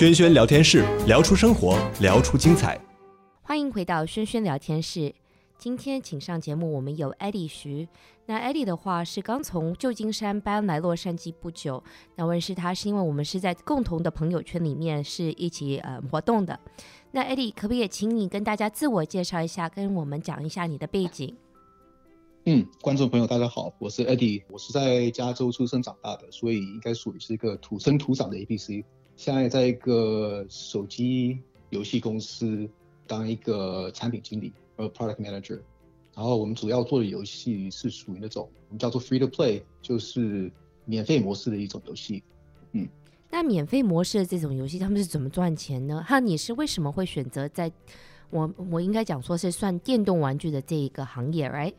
轩轩聊天室，聊出生活，聊出精彩。欢迎回到轩轩聊天室。今天请上节目，我们有 Eddie 徐。那 Eddie 的话是刚从旧金山搬来洛杉矶不久。那我认识他是因为我们是在共同的朋友圈里面是一起呃活动的。那 Eddie 可不可以请你跟大家自我介绍一下，跟我们讲一下你的背景？嗯，观众朋友大家好，我是 Eddie，我是在加州出生长大的，所以应该属于是一个土生土长的 ABC。现在在一个手机游戏公司当一个产品经理。呃 Product Manager，然后我们主要做的游戏是属于那种我们叫做 Free to Play，就是免费模式的一种游戏。嗯，那免费模式的这种游戏，他们是怎么赚钱呢？哈，你是为什么会选择在我我应该讲说是算电动玩具的这一个行业，right？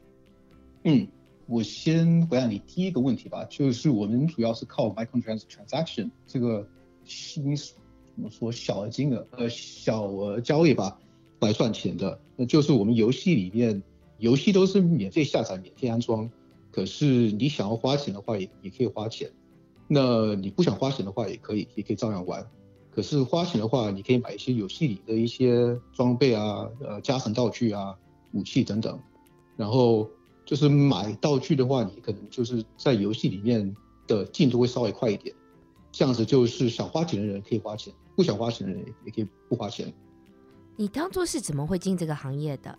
嗯，我先回答你第一个问题吧，就是我们主要是靠 micron transaction 这个新怎么说小额金额呃小额交易吧。来赚钱的，那就是我们游戏里面，游戏都是免费下载、免费安装。可是你想要花钱的话，也也可以花钱。那你不想花钱的话，也可以，也可以照样玩。可是花钱的话，你可以买一些游戏里的一些装备啊、呃加成道具啊、武器等等。然后就是买道具的话，你可能就是在游戏里面的进度会稍微快一点。这样子就是想花钱的人可以花钱，不想花钱的人也可以不花钱。你当初是怎么会进这个行业的？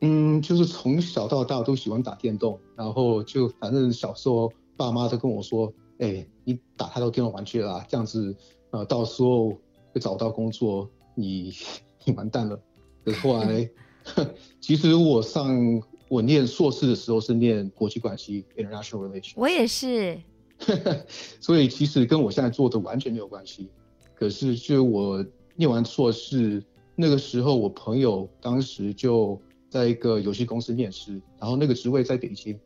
嗯，就是从小到大都喜欢打电动，然后就反正小时候爸妈都跟我说：“哎、欸，你打太多电动玩具了，这样子呃，到时候会找不到工作，你 你完蛋了。”可是后来，其实我上我念硕士的时候是念国际关系 （International Relations），我也是，所以其实跟我现在做的完全没有关系。可是就我念完硕士。那个时候，我朋友当时就在一个游戏公司面试，然后那个职位在北京，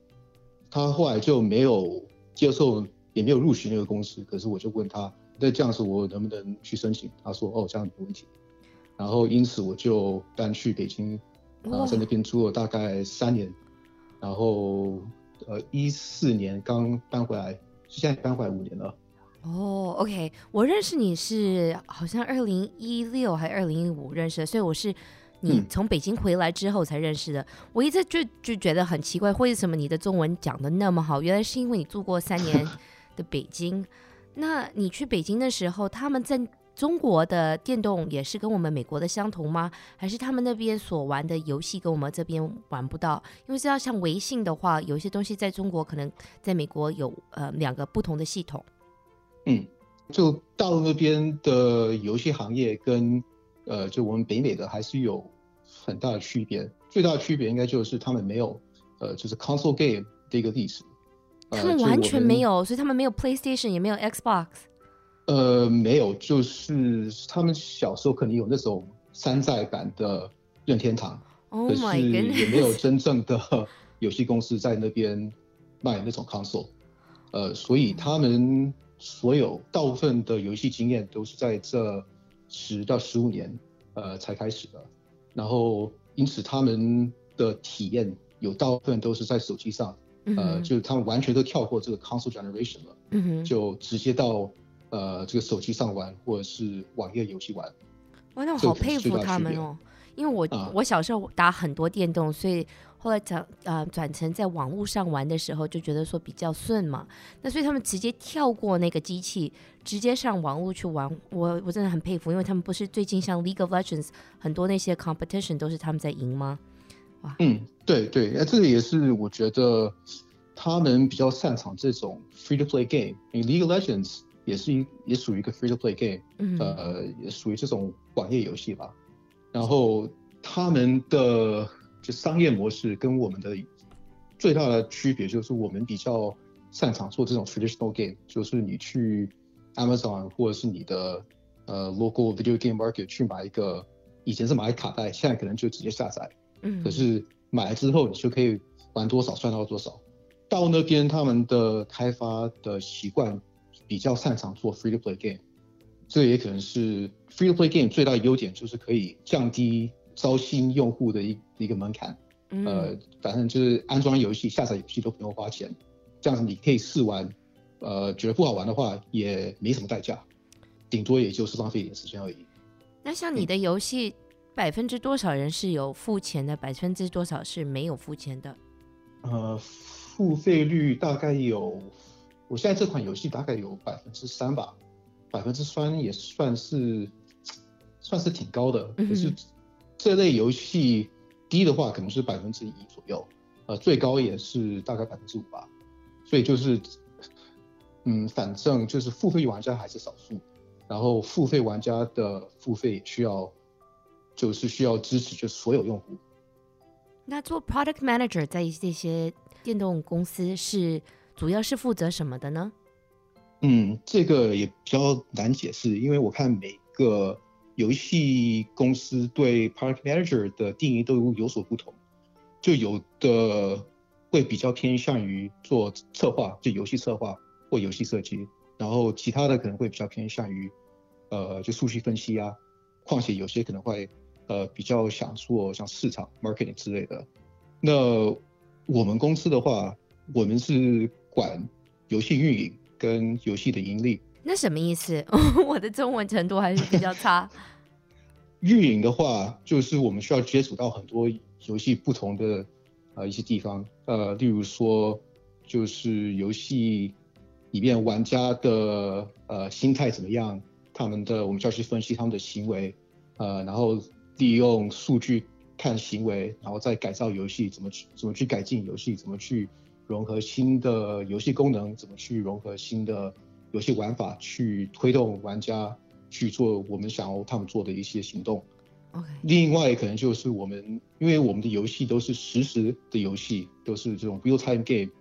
他后来就没有接受，也没有录取那个公司。可是我就问他，那这样子我能不能去申请？他说，哦，这样没问题。然后因此我就搬去北京，然后在那边住了大概三年，然后呃一四年刚搬回来，现在刚回来五年了。哦、oh，OK，我认识你是好像二零一六还是二零一五认识的，所以我是你从北京回来之后才认识的。嗯、我一直就就觉得很奇怪，为什么你的中文讲的那么好？原来是因为你住过三年 的北京。那你去北京的时候，他们在中国的电动也是跟我们美国的相同吗？还是他们那边所玩的游戏跟我们这边玩不到？因为知道像微信的话，有一些东西在中国可能在美国有呃两个不同的系统。嗯，就大陆那边的游戏行业跟呃，就我们北美的还是有很大的区别。最大的区别应该就是他们没有呃，就是 console game 的一个历史。他们完全没有，所以他们没有 PlayStation，也没有 Xbox。呃，没有，就是他们小时候可能有那种山寨版的任天堂，oh、可是也没有真正的游戏公司在那边卖那种 console。呃，所以他们。所有大部分的游戏经验都是在这十到十五年，呃，才开始的。然后，因此他们的体验有大部分都是在手机上，呃，就是他们完全都跳过这个 console generation 了，嗯，就直接到呃这个手机上玩或者是网页游戏玩。哇，那我好佩服他们哦，因为我、啊、我小时候打很多电动，所以。后来转呃转成在网络上玩的时候，就觉得说比较顺嘛。那所以他们直接跳过那个机器，直接上网络去玩。我我真的很佩服，因为他们不是最近像 League of Legends 很多那些 competition 都是他们在赢吗？哇，嗯，对对，那这个也是我觉得他们比较擅长这种 free to play game。因为 League of Legends 也是一也属于一个 free to play game，嗯，呃，也属于这种网页游戏吧。然后他们的。就商业模式跟我们的最大的区别就是，我们比较擅长做这种 traditional game，就是你去 Amazon 或者是你的呃 local video game market 去买一个，以前是买卡带，现在可能就直接下载。嗯。可是买了之后，你就可以玩多少算到多少。到那边他们的开发的习惯比较擅长做 free to play game，这也可能是 free to play game 最大的优点，就是可以降低。招新用户的一一个门槛，呃，反正就是安装游戏、下载游戏都不用花钱，这样子你可以试玩，呃，觉得不好玩的话也没什么代价。顶多也就是浪费一点时间而已。那像你的游戏，百分之多少人是有付钱的，百分之多少是没有付钱的？呃，付费率大概有，我现在这款游戏大概有百分之三吧，百分之三也算是算是挺高的。可是这类游戏低的话，可能是百分之一左右，呃，最高也是大概百分之五吧。所以就是，嗯，反正就是付费玩家还是少数，然后付费玩家的付费需要，就是需要支持就所有用户。那做 product manager 在这些电动公司是主要是负责什么的呢？嗯，这个也比较难解释，因为我看每个游戏公司对 Park Manager 的定义都有所不同，就有的。会比较偏向于做策划，就游戏策划或游戏设计，然后其他的可能会比较偏向于，呃，就数据分析啊。况且有些可能会，呃，比较想做像市场 marketing 之类的。那我们公司的话，我们是管游戏运营跟游戏的盈利。那什么意思？我的中文程度还是比较差。运营的话，就是我们需要接触到很多游戏不同的。呃，一些地方，呃，例如说，就是游戏里面玩家的呃心态怎么样，他们的我们需要去分析他们的行为，呃，然后利用数据看行为，然后再改造游戏，怎么去怎么去改进游戏，怎么去融合新的游戏功能，怎么去融合新的游戏玩法，去推动玩家去做我们想要他们做的一些行动。Okay. 另外可能就是我们，因为我们的游戏都是实时的游戏，都是这种 real time game，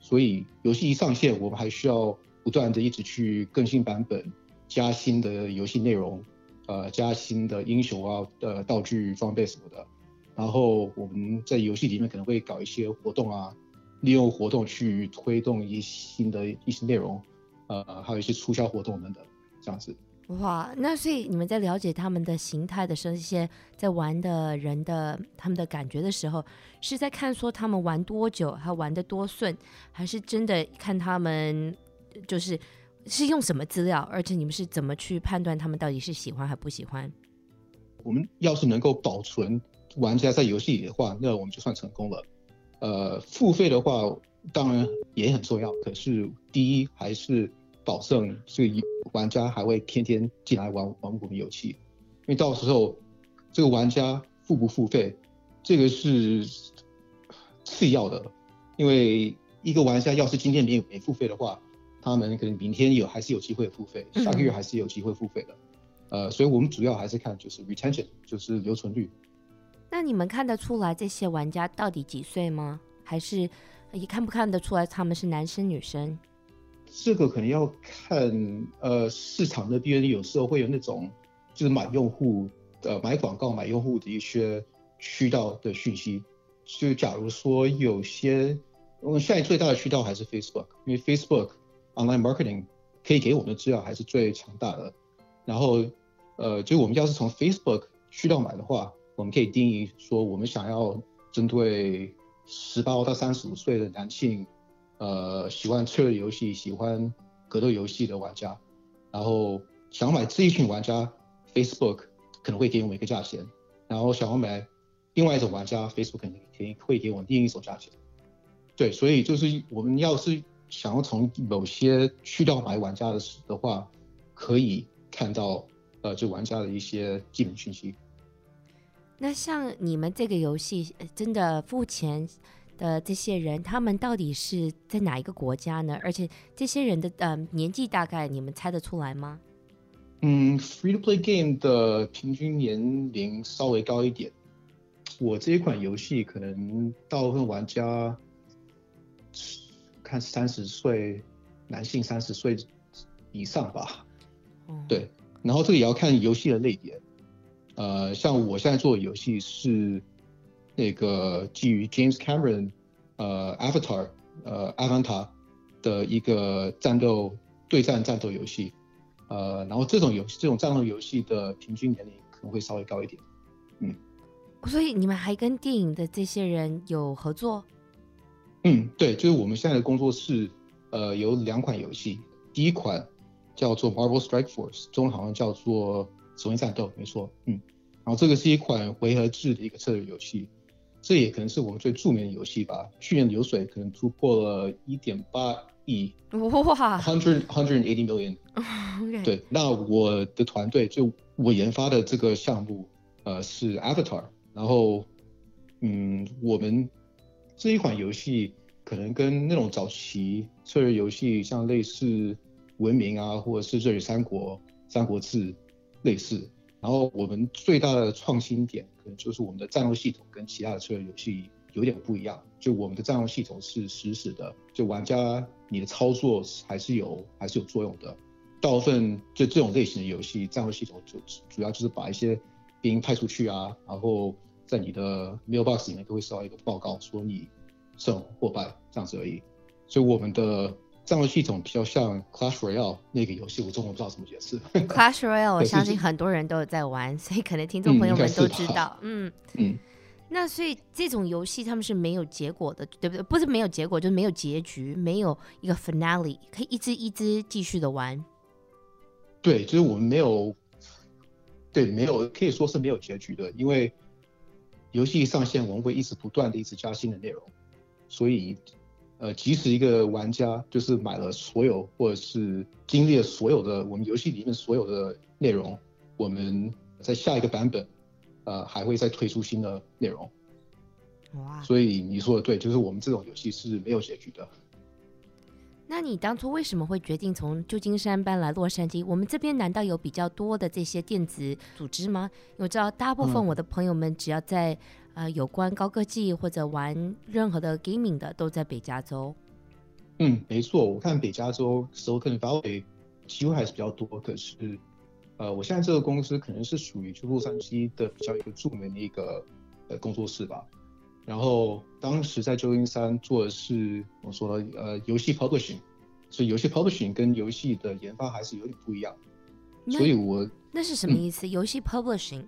所以游戏一上线，我们还需要不断的一直去更新版本，加新的游戏内容，呃，加新的英雄啊、呃道具、装备什么的。然后我们在游戏里面可能会搞一些活动啊，利用活动去推动一些新的一些内容，呃，还有一些促销活动等等，这样子。哇，那所以你们在了解他们的形态的时候，一些在玩的人的他们的感觉的时候，是在看说他们玩多久，还玩的多顺，还是真的看他们就是是用什么资料，而且你们是怎么去判断他们到底是喜欢还不喜欢？我们要是能够保存玩家在游戏里的话，那我们就算成功了。呃，付费的话当然也很重要，可是第一还是。保证这个玩家还会天天进来玩玩我们游戏，因为到时候这个玩家付不付费，这个是次要的。因为一个玩家要是今天没没付费的话，他们可能明天有还是有机会付费，下个月还是有机会付费的。嗯、呃，所以我们主要还是看就是 retention，就是留存率。那你们看得出来这些玩家到底几岁吗？还是也看不看得出来他们是男生女生？这个可能要看，呃，市场那边有时候会有那种，就是买用户，呃，买广告买用户的一些渠道的讯息。就假如说有些，我们现在最大的渠道还是 Facebook，因为 Facebook online marketing 可以给我们的资料还是最强大的。然后，呃，就我们要是从 Facebook 渠道买的话，我们可以定义说，我们想要针对十八到三十五岁的男性。呃，喜欢策略游戏、喜欢格斗游戏的玩家，然后想要买这一群玩家，Facebook 可能会给我们一个价钱，然后想要买另外一种玩家，Facebook 肯定会给我们另一种价钱。对，所以就是我们要是想要从某些渠道买玩家的的话，可以看到呃，这玩家的一些基本信息。那像你们这个游戏真的付钱的这些人，他们到底是在哪一个国家呢？而且这些人的呃年纪大概你们猜得出来吗？嗯，Free to Play Game 的平均年龄稍微高一点。我这一款游戏可能大部分玩家看三十岁，男性三十岁以上吧。嗯。对，然后这个也要看游戏的类别。呃，像我现在做的游戏是。那个基于 James Cameron，呃，Avatar，呃，Avatar 的一个战斗对战战斗游戏，呃，然后这种游戏这种战斗游戏的平均年龄可能会稍微高一点，嗯。所以你们还跟电影的这些人有合作？嗯，对，就是我们现在的工作室，呃，有两款游戏，第一款叫做 Marvel Strike Force，中文好像叫做《死魂战斗》，没错，嗯。然后这个是一款回合制的一个策略游戏，这也可能是我们最著名的游戏吧。去年流水可能突破了一点八亿，哇，hundred hundred eighty million。Okay. 对，那我的团队就我研发的这个项目，呃，是 Avatar。然后，嗯，我们这一款游戏可能跟那种早期策略游戏，像类似文明啊，或者是这里三国、三国志类似。然后我们最大的创新点，可能就是我们的战斗系统跟其他的策略游戏有点不一样。就我们的战斗系统是实时的，就玩家你的操作还是有还是有作用的。大部分就这种类型的游戏，战斗系统就主要就是把一些兵派出去啊，然后在你的 mailbox 里面都会收到一个报告，说你胜或败这样子而已。所以我们的。战斗系统比较像 Clash Royale 那个游戏，我中文不知道怎么解释。Clash Royale 我相信很多人都有在玩，所以可能听众朋友们都知道。嗯嗯。那所以这种游戏他们是没有结果的，对不对？不是没有结果，就是没有结局，没有一个 finale，可以一直一直继续的玩。对，就是我们没有，对，没有可以说是没有结局的，因为游戏上线我们会一直不断的一直加新的内容，所以。呃，即使一个玩家就是买了所有，或者是经历了所有的我们游戏里面所有的内容，我们在下一个版本，呃，还会再推出新的内容。哇！所以你说的对，就是我们这种游戏是没有结局的。那你当初为什么会决定从旧金山搬来洛杉矶？我们这边难道有比较多的这些电子组织吗？我知道大部分我的朋友们只要在。呃，有关高科技或者玩任何的 gaming 的，都在北加州。嗯，没错，我看北加州 Silicon Valley 机会还是比较多。可是，呃，我现在这个公司可能是属于就洛杉矶的比较一个著名的一个呃工作室吧。然后当时在旧金山做的是我说的呃游戏 publishing，所以游戏 publishing 跟游戏的研发还是有点不一样。所以我那是什么意思？游戏 publishing？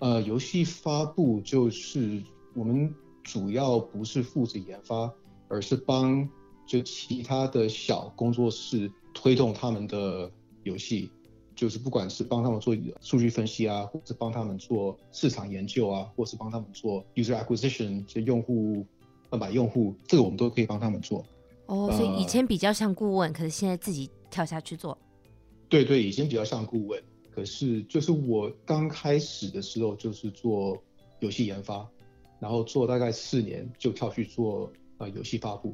呃，游戏发布就是我们主要不是负责研发，而是帮就其他的小工作室推动他们的游戏，就是不管是帮他们做数据分析啊，或是帮他们做市场研究啊，或是帮他们做 user acquisition，就用户呃买用户，这个我们都可以帮他们做。哦，所以以前比较像顾问，呃，可是现在自己跳下去做。对对，以前比较像顾问。可是，就是我刚开始的时候，就是做游戏研发，然后做大概四年，就跳去做呃游戏发布，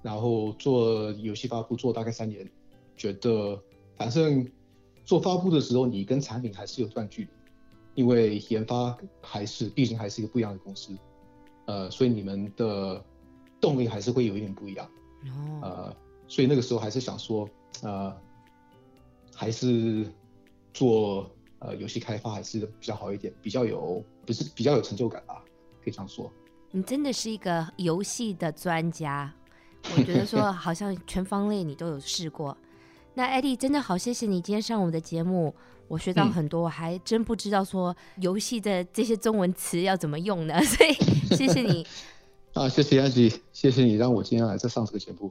然后做游戏发布做大概三年，觉得反正做发布的时候，你跟产品还是有段距离，因为研发还是毕竟还是一个不一样的公司，呃，所以你们的动力还是会有一点不一样，呃，所以那个时候还是想说，呃，还是。做呃游戏开发还是比较好一点，比较有不是比较有成就感吧，可以这样说。你真的是一个游戏的专家，我觉得说好像全方位你都有试过。那 Eddie 真的好，谢谢你今天上我们的节目，我学到很多，我还真不知道说游戏的这些中文词要怎么用呢，所以谢谢你。啊，谢谢 Angie，谢谢你让我今天来这上这个节目。